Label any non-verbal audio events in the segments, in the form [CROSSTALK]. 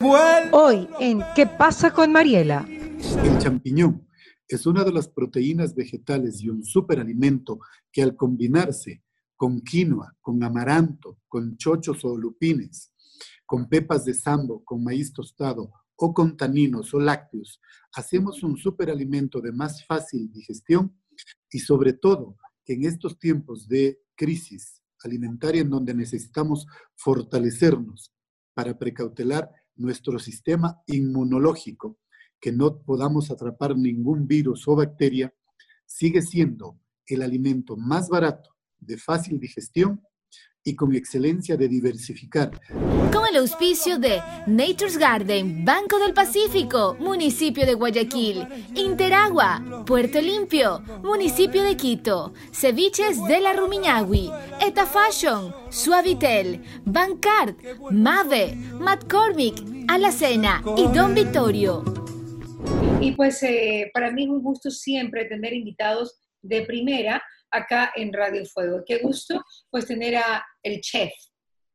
Hoy en ¿Qué pasa con Mariela? El champiñón es una de las proteínas vegetales y un superalimento que al combinarse con quinoa, con amaranto, con chochos o lupines, con pepas de sambo, con maíz tostado o con taninos o lácteos, hacemos un superalimento de más fácil digestión y sobre todo que en estos tiempos de crisis alimentaria en donde necesitamos fortalecernos para precautelar nuestro sistema inmunológico, que no podamos atrapar ningún virus o bacteria, sigue siendo el alimento más barato, de fácil digestión y con excelencia de diversificar. Con el auspicio de Nature's Garden, Banco del Pacífico, Municipio de Guayaquil, Interagua, Puerto Limpio, Municipio de Quito, Ceviches de la Rumiñahui, Eta Fashion, Suavitel, Bancard, Mave, McCormick, Alacena y Don Vittorio. Y pues eh, para mí es un gusto siempre tener invitados de primera acá en Radio Fuego. Qué gusto pues tener a el chef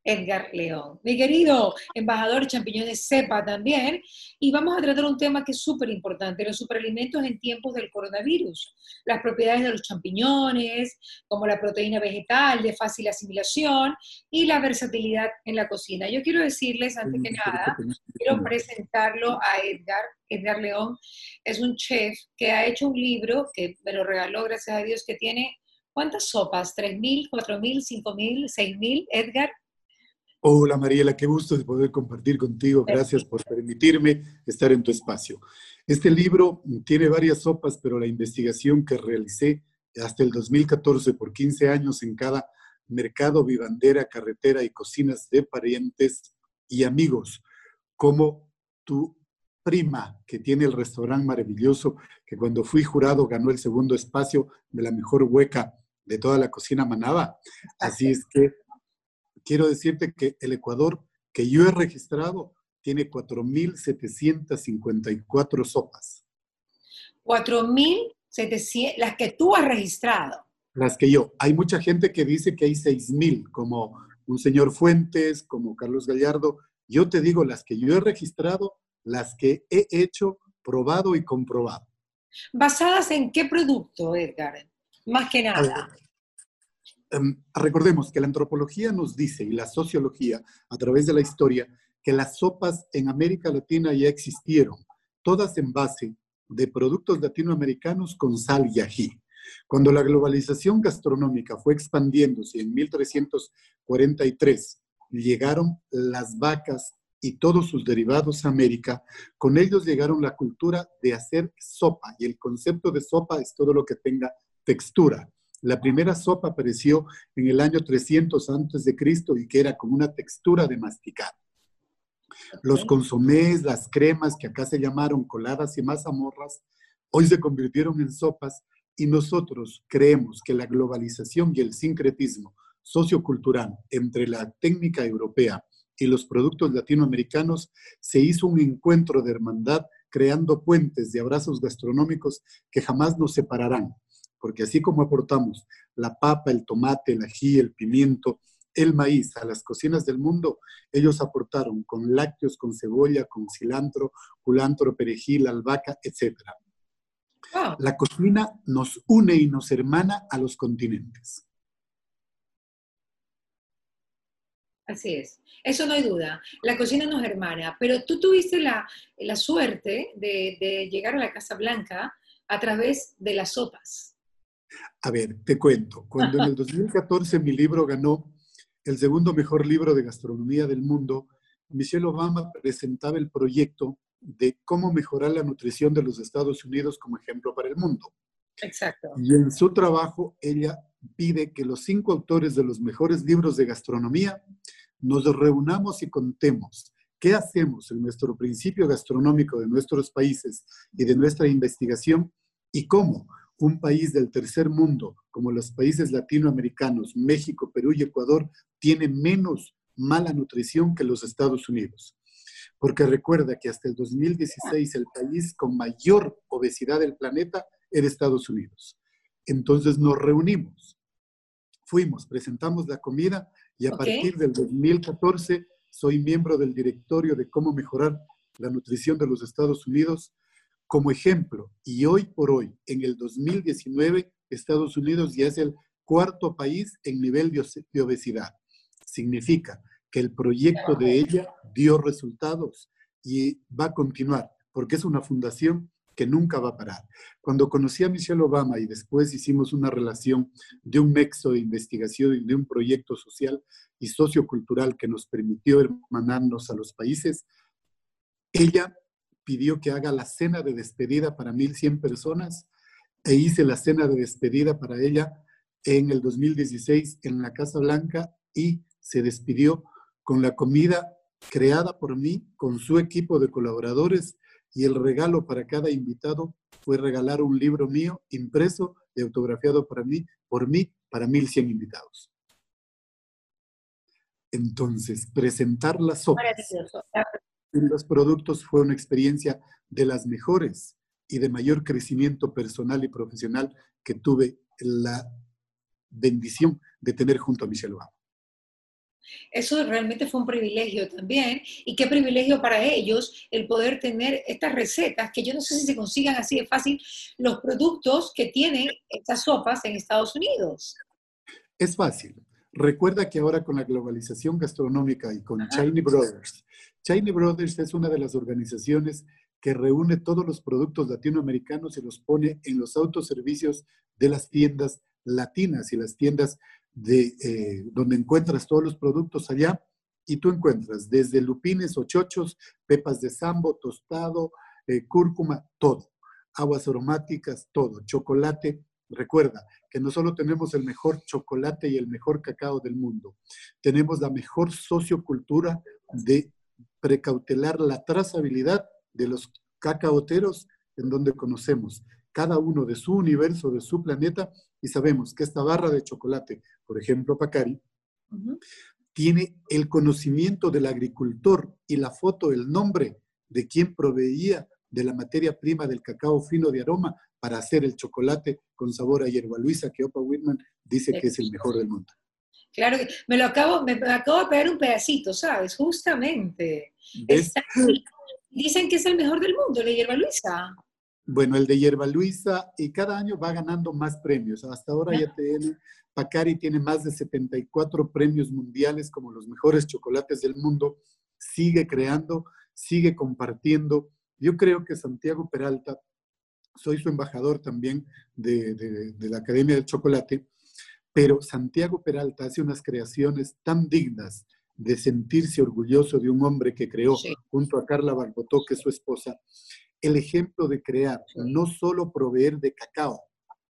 Edgar León. Mi querido embajador champiñones sepa también, y vamos a tratar un tema que es súper importante, los superalimentos en tiempos del coronavirus, las propiedades de los champiñones, como la proteína vegetal de fácil asimilación y la versatilidad en la cocina. Yo quiero decirles, antes que nada, quiero presentarlo a Edgar. Edgar León es un chef que ha hecho un libro que me lo regaló, gracias a Dios, que tiene ¿Cuántas sopas? ¿3.000, 4.000, 5.000, 6.000, Edgar? Hola Mariela, qué gusto de poder compartir contigo. Gracias por permitirme estar en tu espacio. Este libro tiene varias sopas, pero la investigación que realicé hasta el 2014 por 15 años en cada mercado, vivandera, carretera y cocinas de parientes y amigos, como tu prima, que tiene el restaurante maravilloso, que cuando fui jurado ganó el segundo espacio de la mejor hueca de toda la cocina manaba. Así es que quiero decirte que el Ecuador que yo he registrado tiene 4.754 sopas. 4.700, las que tú has registrado. Las que yo. Hay mucha gente que dice que hay 6.000, como un señor Fuentes, como Carlos Gallardo. Yo te digo las que yo he registrado, las que he hecho, probado y comprobado. ¿Basadas en qué producto, Edgar? Más que nada. Em, recordemos que la antropología nos dice y la sociología a través de la historia que las sopas en América Latina ya existieron, todas en base de productos latinoamericanos con sal y ají. Cuando la globalización gastronómica fue expandiéndose en 1343, llegaron las vacas y todos sus derivados a América, con ellos llegaron la cultura de hacer sopa y el concepto de sopa es todo lo que tenga textura. La primera sopa apareció en el año 300 antes de Cristo y que era como una textura de masticar. Los consomés, las cremas que acá se llamaron coladas y mazamorras, hoy se convirtieron en sopas y nosotros creemos que la globalización y el sincretismo sociocultural entre la técnica europea y los productos latinoamericanos se hizo un encuentro de hermandad creando puentes de abrazos gastronómicos que jamás nos separarán porque así como aportamos la papa, el tomate, el ají, el pimiento, el maíz a las cocinas del mundo, ellos aportaron con lácteos, con cebolla, con cilantro, culantro, perejil, albahaca, etc. La cocina nos une y nos hermana a los continentes. Así es, eso no hay duda. La cocina nos hermana, pero tú tuviste la, suerte de, de llegar a la Casa Blanca a través de las sopas. A ver, te cuento. Cuando en el 2014 mi libro ganó el segundo mejor libro de gastronomía del mundo, Michelle Obama presentaba el proyecto de cómo mejorar la nutrición de los Estados Unidos como ejemplo para el mundo. Exacto. Y en su trabajo ella pide que los cinco autores de los mejores libros de gastronomía nos reunamos y contemos qué hacemos en nuestro principio gastronómico de nuestros países y de nuestra investigación y cómo un país del tercer mundo, como los países latinoamericanos, México, Perú y Ecuador, tiene menos mala nutrición que los Estados Unidos. Porque recuerda que hasta el 2016 el país con mayor obesidad del planeta era Estados Unidos. Entonces nos reunimos, fuimos, presentamos la comida y a partir del 2014 soy miembro del directorio de cómo mejorar la nutrición de los Estados Unidos como ejemplo. Y hoy por hoy, en el 2019, Estados Unidos ya es el cuarto país en nivel de obesidad. Significa que el proyecto de ella dio resultados y va a continuar, porque es una fundación que nunca va a parar. Cuando conocí a Michelle Obama y después hicimos una relación de un nexo de investigación y de un proyecto social y sociocultural que nos permitió hermanarnos a los países, ella pidió que haga la cena de despedida para 1.100 personas e hice la cena de despedida para ella en el 2016 en la Casa Blanca y se despidió con la comida creada por mí, con su equipo de colaboradores y el regalo para cada invitado fue regalar un libro mío impreso y autografiado para mí, por mí, para 1100 invitados. Entonces, presentar las sopas en los productos fue una experiencia de las mejores y de mayor crecimiento personal y profesional que tuve la bendición de tener junto a Michelle Obama. Eso realmente fue un privilegio también. Y qué privilegio para ellos el poder tener estas recetas, que yo no sé si se consigan así de fácil, los productos que tienen estas sopas en Estados Unidos. Es fácil. Recuerda que ahora con la globalización gastronómica y con Chinese Brothers, Chinese Brothers es una de las organizaciones que reúne todos los productos latinoamericanos y los pone en los autoservicios de las tiendas latinas y las tiendas de eh, donde encuentras todos los productos allá y tú encuentras desde lupines o chochos, pepas de sambo, tostado, eh, cúrcuma, todo. Aguas aromáticas, todo. Chocolate. Recuerda que no solo tenemos el mejor chocolate y el mejor cacao del mundo, tenemos la mejor sociocultura de precautelar la trazabilidad de los cacaoteros en donde conocemos cada uno de su universo, de su planeta, y sabemos que esta barra de chocolate, por ejemplo, Pacari, tiene el conocimiento del agricultor y la foto, el nombre de quien proveía de la materia prima del cacao fino de aroma para hacer el chocolate con sabor a hierba luisa, que Opa Whitman dice que es el mejor del mundo. Claro que me lo acabo, me, acabo de pegar un pedacito, ¿sabes? Justamente. dicen que es el mejor del mundo, la hierba luisa. Bueno, el de Hierba Luisa y cada año va ganando más premios. Hasta ahora ya tiene, Pacari tiene más de 74 premios mundiales como los mejores chocolates del mundo. Sigue creando, sigue compartiendo. Yo creo que Santiago Peralta, soy su embajador también de, la Academia del Chocolate, pero Santiago Peralta hace unas creaciones tan dignas de sentirse orgulloso de un hombre que creó junto a Carla Barbotó, que es su esposa, el ejemplo de crear, no solo proveer de cacao,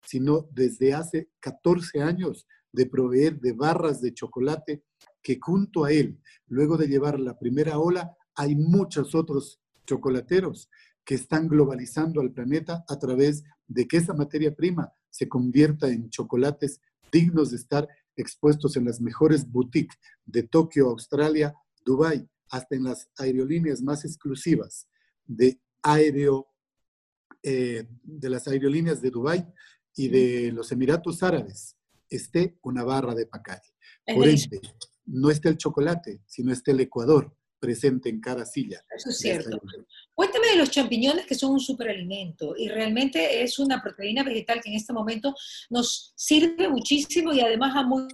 sino desde hace 14 años de proveer de barras de chocolate que junto a él, luego de llevar la primera ola, hay muchos otros chocolateros que están globalizando al planeta a través de que esa materia prima se convierta en chocolates dignos de estar expuestos en las mejores boutiques de Tokio, Australia, Dubai, hasta en las aerolíneas más exclusivas de aéreo eh, de las aerolíneas de Dubái y de los Emiratos Árabes esté una barra de Pacari. Por ende, no esté el chocolate, sino esté el Ecuador presente en cada silla. Eso es cierto. Cuéntame de los champiñones que son un superalimento y realmente es una proteína vegetal que en este momento nos sirve muchísimo y además a muy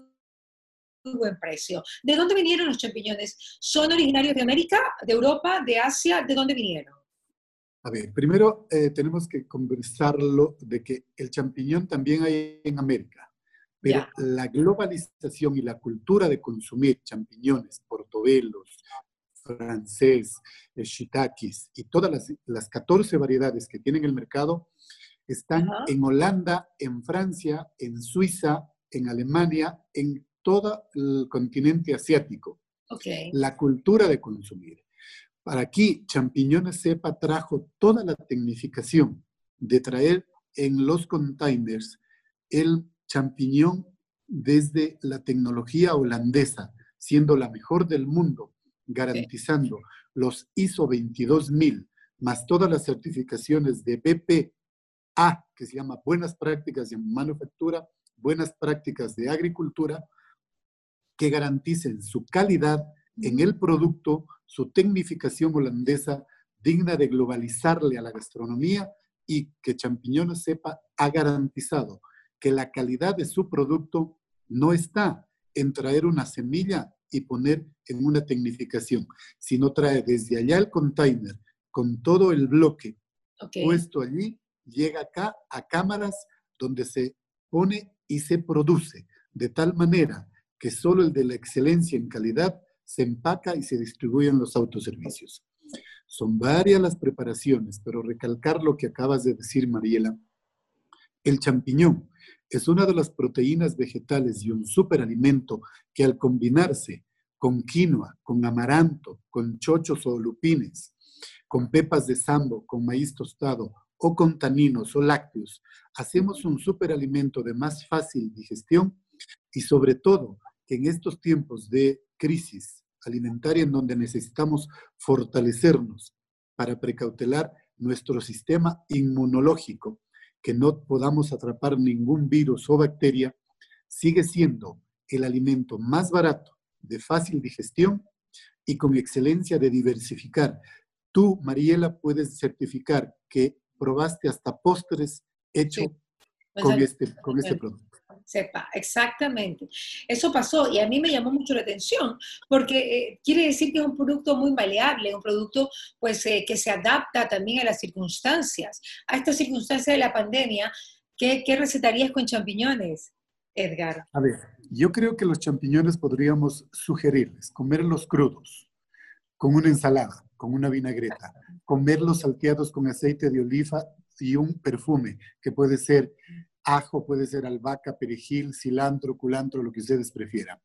buen precio. ¿De dónde vinieron los champiñones? ¿Son originarios de América, de Europa, de Asia? ¿De dónde vinieron? A ver, primero eh, tenemos que conversarlo de que el champiñón también hay en América, pero la globalización y la cultura de consumir champiñones, portobelos, francés, eh, shiitakes y todas las, las 14 variedades que tienen el mercado están en Holanda, en Francia, en Suiza, en Alemania, en todo el continente asiático. Okay. La cultura de consumir. Para aquí, Champiñones Cepa trajo toda la tecnificación de traer en los containers el champiñón desde la tecnología holandesa, siendo la mejor del mundo, garantizando los ISO 22000, más todas las certificaciones de BPA, que se llama Buenas Prácticas de Manufactura, Buenas Prácticas de Agricultura, que garanticen su calidad en el producto su tecnificación holandesa digna de globalizarle a la gastronomía y que Champiñones Sepa ha garantizado que la calidad de su producto no está en traer una semilla y poner en una tecnificación, sino trae desde allá el container con todo el bloque puesto allí, llega acá a cámaras donde se pone y se produce, de tal manera que solo el de la excelencia en calidad se empaca y se distribuye en los autoservicios. Son varias las preparaciones, pero recalcar lo que acabas de decir, Mariela, el champiñón es una de las proteínas vegetales y un superalimento que al combinarse con quinoa, con amaranto, con chochos o lupines, con pepas de sambo, con maíz tostado o con taninos o lácteos, hacemos un superalimento de más fácil digestión y sobre todo en estos tiempos de crisis alimentaria en donde necesitamos fortalecernos para precautelar nuestro sistema inmunológico, que no podamos atrapar ningún virus o bacteria, sigue siendo el alimento más barato, de fácil digestión y con excelencia de diversificar. Tú, Mariela, puedes certificar que probaste hasta postres hechos con, este, con este producto sepa, exactamente. Eso pasó y a mí me llamó mucho la atención porque eh, quiere decir que es un producto muy maleable, un producto pues eh, que se adapta también a las circunstancias. A esta circunstancia de la pandemia, ¿qué, qué recetarías con champiñones, Edgar? A ver, yo creo que los champiñones podríamos sugerirles comerlos crudos, con una ensalada, con una vinagreta, comerlos salteados con aceite de oliva y un perfume que puede ser Ajo puede ser albahaca, perejil, cilantro, culantro, lo que ustedes prefieran.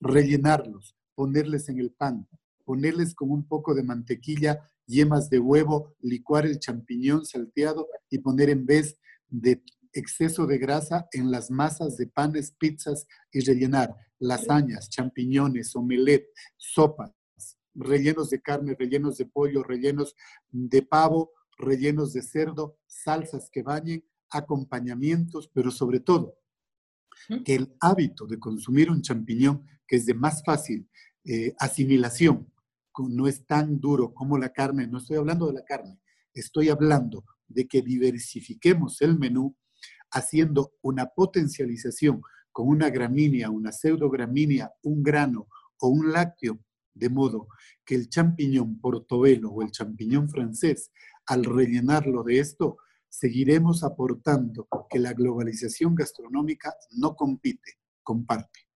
Rellenarlos, ponerles en el pan, ponerles con un poco de mantequilla, yemas de huevo, licuar el champiñón salteado y poner en vez de exceso de grasa en las masas de panes, pizzas y rellenar lasañas, champiñones, omelette, sopas, rellenos de carne, rellenos de pollo, rellenos de pavo, rellenos de cerdo, salsas que bañen acompañamientos, pero sobre todo que el hábito de consumir un champiñón, que es de más fácil eh, asimilación, no es tan duro como la carne, no estoy hablando de la carne, estoy hablando de que diversifiquemos el menú haciendo una potencialización con una gramínea, una pseudogramínea, un grano o un lácteo, de modo que el champiñón portobelo o el champiñón francés, al rellenarlo de esto, seguiremos aportando que la globalización gastronómica no compite, comparte.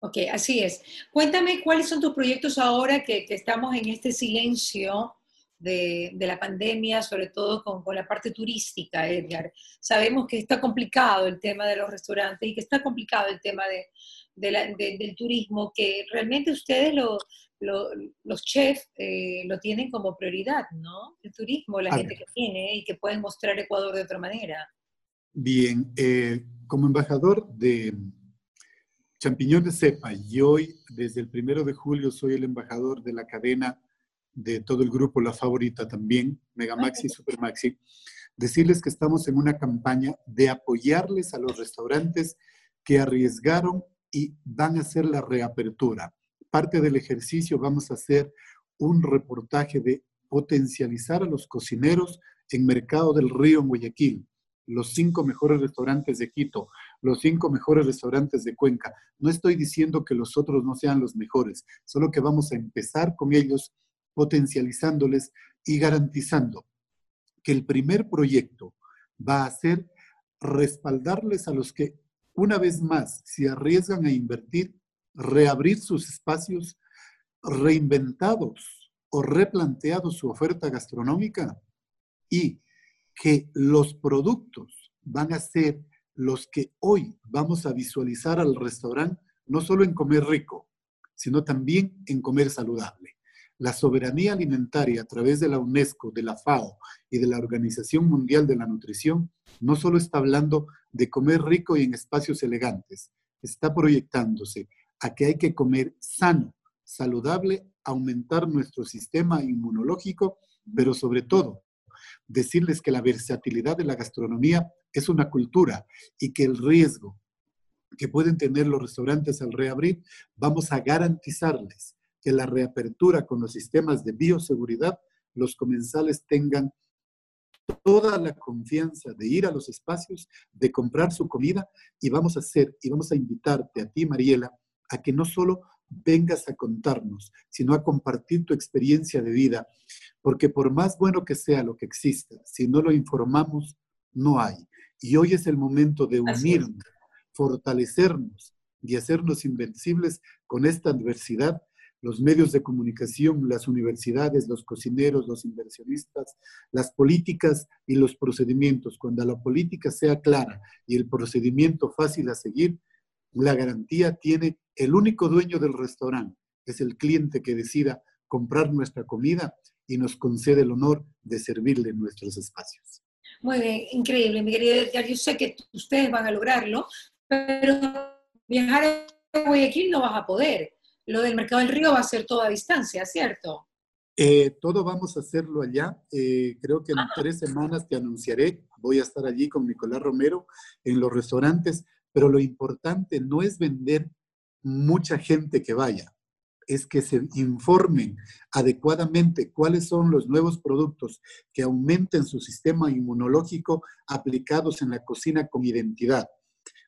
Ok, así es. Cuéntame cuáles son tus proyectos ahora que, estamos en este silencio de, la pandemia, sobre todo con, la parte turística, Edgar. Sabemos que está complicado el tema de los restaurantes y que está complicado el tema del turismo, que realmente ustedes lo, los chefs eh, lo tienen como prioridad, ¿no? El turismo, la gente que tiene y que pueden mostrar Ecuador de otra manera. Bien, eh, como embajador de Champiñones Cepa, y hoy, desde el primero de julio, soy el embajador de la cadena de todo el grupo La Favorita también, Mega Maxi y Super Maxi, decirles que estamos en una campaña de apoyarles a los restaurantes que arriesgaron y van a hacer la reapertura parte del ejercicio vamos a hacer un reportaje de potencializar a los cocineros en Mercado del Río en Guayaquil, los cinco mejores restaurantes de Quito, los cinco mejores restaurantes de Cuenca. No estoy diciendo que los otros no sean los mejores, solo que vamos a empezar con ellos potencializándoles y garantizando que el primer proyecto va a ser respaldarles a los que una vez más se arriesgan a invertir reabrir sus espacios reinventados o replanteado su oferta gastronómica y que los productos van a ser los que hoy vamos a visualizar al restaurante, no solo en comer rico, sino también en comer saludable. La soberanía alimentaria a través de la UNESCO, de la FAO y de la Organización Mundial de la Nutrición no solo está hablando de comer rico y en espacios elegantes, está proyectándose a que hay que comer sano, saludable, aumentar nuestro sistema inmunológico, pero sobre todo decirles que la versatilidad de la gastronomía es una cultura y que el riesgo que pueden tener los restaurantes al reabrir, vamos a garantizarles que la reapertura con los sistemas de bioseguridad, los comensales tengan toda la confianza de ir a los espacios, de comprar su comida y vamos a hacer y vamos a invitarte a ti, Mariela, a que no solo vengas a contarnos, sino a compartir tu experiencia de vida, porque por más bueno que sea lo que exista, si no lo informamos, no hay. Y hoy es el momento de unirnos, fortalecernos y hacernos invencibles con esta adversidad los medios de comunicación, las universidades, los cocineros, los inversionistas, las políticas y los procedimientos. Cuando la política sea clara y el procedimiento fácil a seguir, la garantía tiene el único dueño del restaurante, es el cliente que decida comprar nuestra comida y nos concede el honor de servirle nuestros espacios. Muy bien, increíble, mi querido Edgar. Yo sé que ustedes van a lograrlo, pero viajar a Guayaquil no vas a poder lo del mercado del río va a ser toda distancia, ¿cierto? Eh, todo vamos a hacerlo allá. Eh, creo que en ah. tres semanas te anunciaré. Voy a estar allí con Nicolás Romero en los restaurantes, pero lo importante no es vender mucha gente que vaya, es que se informen adecuadamente cuáles son los nuevos productos que aumenten su sistema inmunológico aplicados en la cocina con identidad.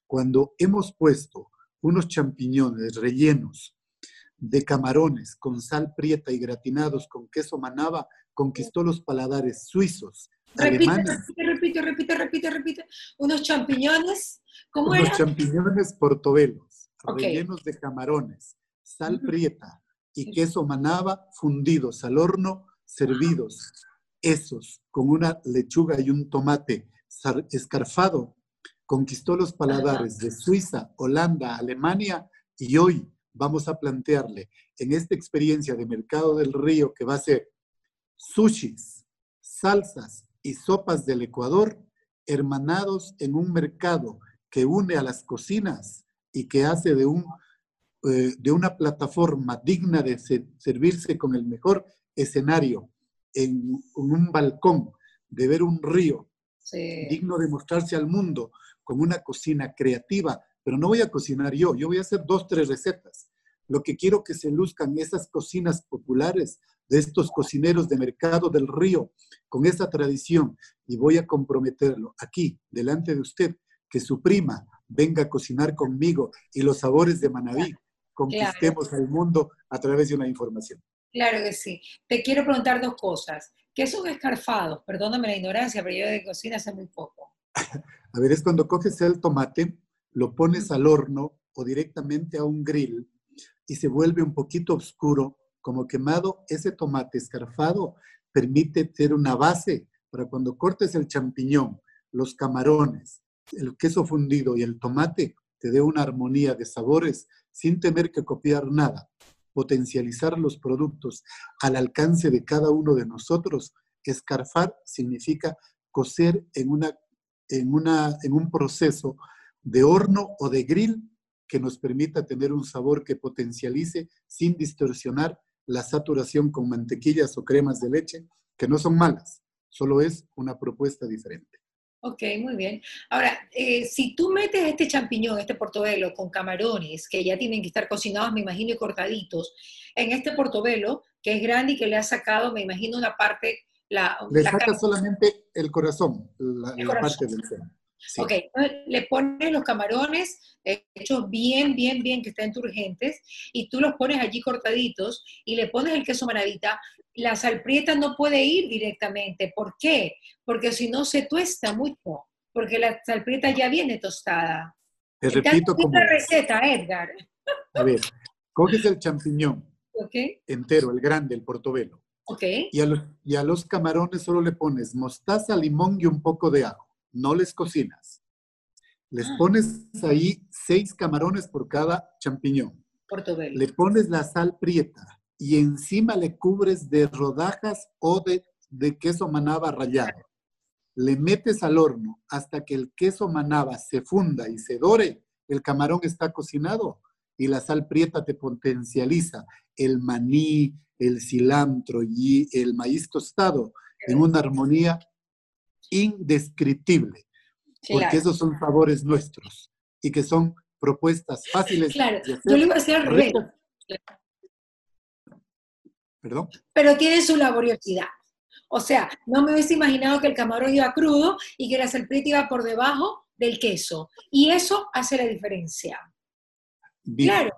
Cuando hemos puesto unos champiñones rellenos de camarones con sal prieta y gratinados con queso manaba conquistó los paladares suizos. Repite, repite, repite, repite, repite, Unos champiñones, ¿cómo Unos champiñones portobelos, rellenos de camarones, sal prieta y queso manaba fundidos al horno, servidos. Esos, con una lechuga y un tomate escarfado, conquistó los paladares de Suiza, Holanda, Alemania y hoy vamos a plantearle en esta experiencia de Mercado del Río que va a ser sushis, salsas y sopas del Ecuador hermanados en un mercado que une a las cocinas y que hace de, un, eh, de una plataforma digna de servirse con el mejor escenario en, un balcón, de ver un río digno de mostrarse al mundo con una cocina creativa pero no voy a cocinar yo, yo voy a hacer dos, tres recetas. Lo que quiero que se luzcan esas cocinas populares de estos cocineros de mercado del río, con esa tradición, y voy a comprometerlo aquí, delante de usted, que su prima venga a cocinar conmigo y los sabores de Manaví conquistemos al mundo a través de una información. Claro que sí. Te quiero preguntar dos cosas. ¿Qué son escarfados? Perdóname la ignorancia, pero yo de cocina sé muy poco. [LAUGHS] a ver, es cuando coges el tomate, lo pones al horno o directamente a un grill y se vuelve un poquito oscuro, como quemado, ese tomate escarfado permite tener una base para cuando cortes el champiñón, los camarones, el queso fundido y el tomate, te dé una armonía de sabores sin tener que copiar nada. Potencializar los productos al alcance de cada uno de nosotros. Escarfar significa cocer en, una, en, una, en un proceso de horno o de grill que nos permita tener un sabor que potencialice sin distorsionar la saturación con mantequillas o cremas de leche, que no son malas, solo es una propuesta diferente. Ok, muy bien. Ahora, eh, si tú metes este champiñón, este portobelo con camarones, que ya tienen que estar cocinados, me imagino, y cortaditos, en este portobelo, que es grande y que le ha sacado, me imagino, una parte... La, le saca solamente el corazón, la, parte del seno. Ok, le pones los camarones hechos bien, bien, bien, que estén turgentes, y tú los pones allí cortaditos y le pones el queso maravita. La salprieta no puede ir directamente. ¿Por qué? Porque si no se tuesta mucho, porque la salprieta ya viene tostada. Te repito como... la receta, Edgar. [LAUGHS] A ver, coges el champiñón entero, el grande, el portobelo. Okay. Y, a los, y a los camarones solo le pones mostaza, limón y un poco de ajo no les cocinas. Les ah. pones ahí seis camarones por cada champiñón. Portobelo. Le pones la sal prieta y encima le cubres de rodajas o de, de queso manaba rallado. Le metes al horno hasta que el queso manaba se funda y se dore. El camarón está cocinado y la sal prieta te potencializa el maní, el cilantro y el maíz tostado en una armonía indescriptible, porque esos son sabores nuestros y que son propuestas fáciles. Claro, yo le iba a hacer al revés. ¿Perdón? Pero tiene su laboriosidad. O sea, no me hubiese imaginado que el camarón iba crudo y que la salprieta iba por debajo del queso. Y eso hace la diferencia. Claro.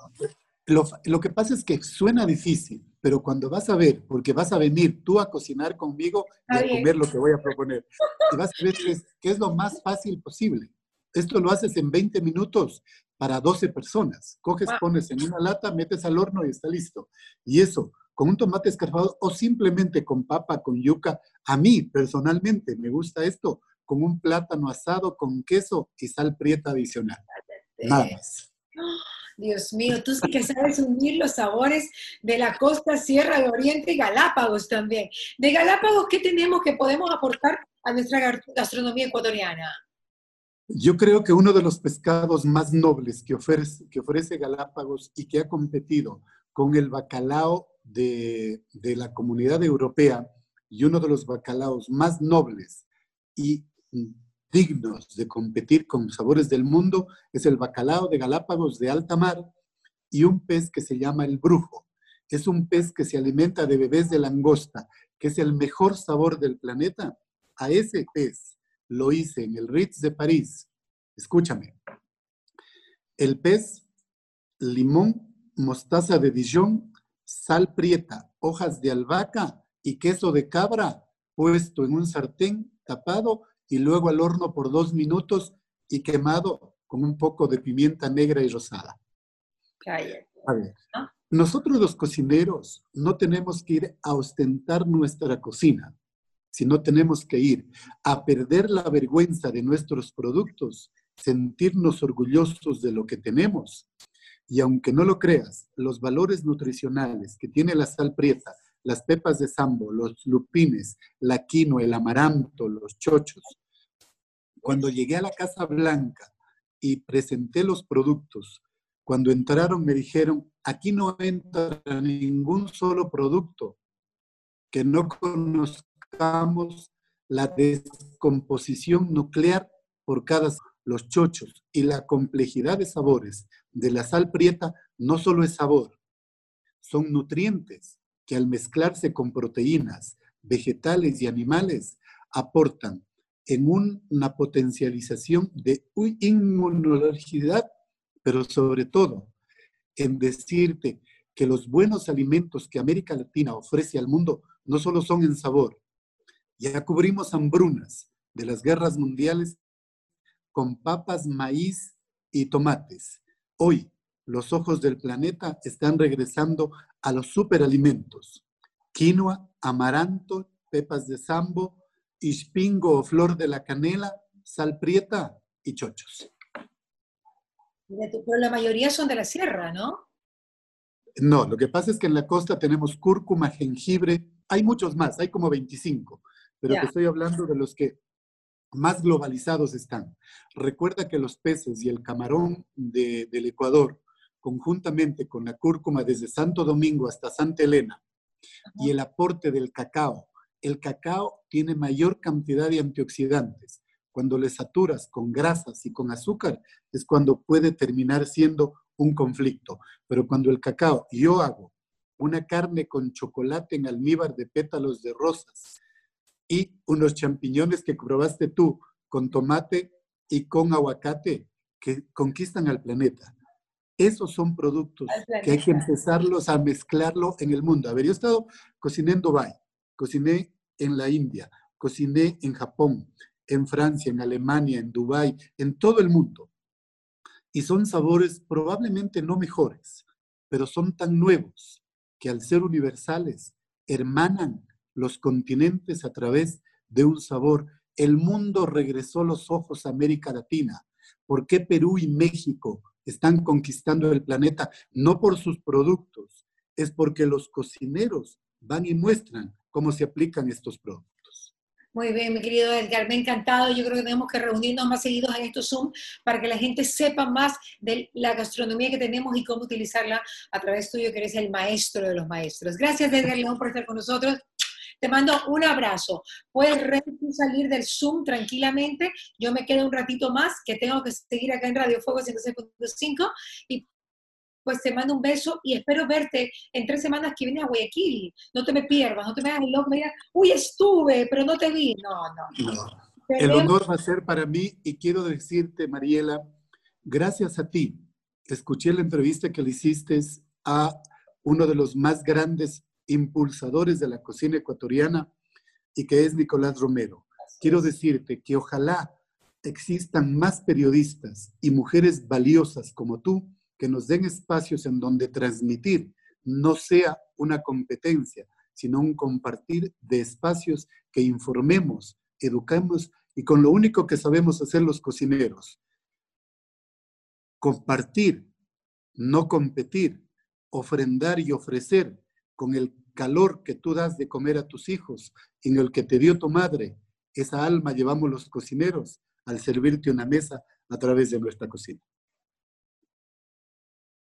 Lo, que pasa es que suena difícil, pero cuando vas a ver, porque vas a venir tú a cocinar conmigo y a comer lo que voy a proponer, y vas a ver que es, lo más fácil posible. Esto lo haces en 20 minutos para 12 personas. Coges, pones en una lata, metes al horno y está listo. Y eso, con un tomate escarpado o simplemente con papa, con yuca, a mí personalmente me gusta esto, con un plátano asado con queso y sal prieta adicional. Nada más. Dios mío, tú sí que sabes unir los sabores de la costa, Sierra de Oriente y Galápagos también. De Galápagos, ¿qué tenemos que podemos aportar a nuestra gastronomía ecuatoriana? Yo creo que uno de los pescados más nobles que ofrece, que ofrece Galápagos y que ha competido con el bacalao de, de la comunidad europea y uno de los bacalaos más nobles y dignos de competir con sabores del mundo es el bacalao de Galápagos de alta mar y un pez que se llama el brujo. Es un pez que se alimenta de bebés de langosta, que es el mejor sabor del planeta. A ese pez lo hice en el Ritz de París. Escúchame. El pez, limón, mostaza de Dijon, sal prieta, hojas de albahaca y queso de cabra puesto en un sartén tapado y luego al horno por dos minutos y quemado con un poco de pimienta negra y rosada. A ver, nosotros los cocineros no tenemos que ir a ostentar nuestra cocina, sino tenemos que ir a perder la vergüenza de nuestros productos, sentirnos orgullosos de lo que tenemos. Y aunque no lo creas, los valores nutricionales que tiene la sal prieta, las pepas de sambo, los lupines, la quinoa, el amaranto, los chochos, cuando llegué a la Casa Blanca y presenté los productos, cuando entraron me dijeron, aquí no entra ningún solo producto que no conozcamos la descomposición nuclear por cada los chochos y la complejidad de sabores de la sal prieta no solo es sabor, son nutrientes que al mezclarse con proteínas, vegetales y animales aportan en una potencialización de inmunología, pero sobre todo en decirte que los buenos alimentos que América Latina ofrece al mundo no solo son en sabor, ya cubrimos hambrunas de las guerras mundiales con papas, maíz y tomates. Hoy los ojos del planeta están regresando a los superalimentos. Quinoa, amaranto, pepas de sambo, ispingo flor de la canela, sal prieta y chochos. Pero la mayoría son de la sierra, ¿no? No, lo que pasa es que en la costa tenemos cúrcuma, jengibre, hay muchos más, hay como 25, pero te estoy hablando de los que más globalizados están. Recuerda que los peces y el camarón del Ecuador, conjuntamente con la cúrcuma desde Santo Domingo hasta Santa Elena, y el aporte del cacao el cacao tiene mayor cantidad de antioxidantes. Cuando le saturas con grasas y con azúcar es cuando puede terminar siendo un conflicto. Pero cuando el cacao, yo hago una carne con chocolate en almíbar de pétalos de rosas y unos champiñones que probaste tú con tomate y con aguacate que conquistan al planeta. Esos son productos que hay que empezarlos a mezclarlo en el mundo. A ver, yo he estado cocinando Dubai cociné en la India, cociné en Japón, en Francia, en Alemania, en Dubái, en todo el mundo. Y son sabores probablemente no mejores, pero son tan nuevos que al ser universales hermanan los continentes a través de un sabor. El mundo regresó los ojos a América Latina. ¿Por qué Perú y México están conquistando el planeta? No por sus productos, es porque los cocineros van y muestran cómo se aplican estos productos. Muy bien, mi querido Edgar, me ha encantado. Yo creo que tenemos que reunirnos más seguidos en estos Zoom para que la gente sepa más de la gastronomía que tenemos y cómo utilizarla a través tuyo, que eres el maestro de los maestros. Gracias, Edgar León, por estar con nosotros. Te mando un abrazo. Puedes salir del Zoom tranquilamente. Yo me quedo un ratito más, que tengo que seguir acá en Radio Fuego 106.5 y pues te mando un beso y espero verte en tres semanas que vienes a Guayaquil. No te me pierdas, no te me hagas el loco, me digas, uy, estuve, pero no te vi. No, no. no. El honor va a ser para mí y quiero decirte, Mariela, gracias a ti, escuché la entrevista que le hiciste a uno de los más grandes impulsadores de la cocina ecuatoriana y que es Nicolás Romero. Quiero decirte que ojalá existan más periodistas y mujeres valiosas como tú que nos den espacios en donde transmitir no sea una competencia, sino un compartir de espacios que informemos, educamos y con lo único que sabemos hacer los cocineros, compartir, no competir, ofrendar y ofrecer con el calor que tú das de comer a tus hijos, en el que te dio tu madre, esa alma llevamos los cocineros al servirte una mesa a través de nuestra cocina.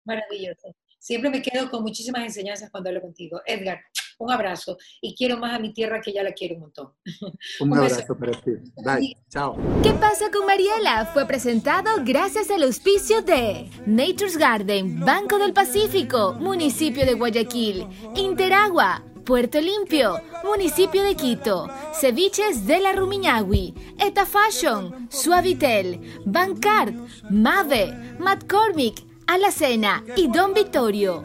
Maravilloso. Siempre me quedo con muchísimas enseñanzas cuando hablo contigo. Edgar, un abrazo y quiero más a mi tierra que ya la quiero un montón. [LAUGHS] Un, abrazo para ti. Bye. Chao. ¿Qué pasa con Mariela? Fue presentado gracias al auspicio de Nature's Garden, Banco del Pacífico, Municipio de Guayaquil, Interagua. Puerto Limpio, Municipio de Quito, Ceviches de la Rumiñahui, Eta Fashion, Suavitel, Bancard, Mave, McCormick, Alacena y Don Vittorio.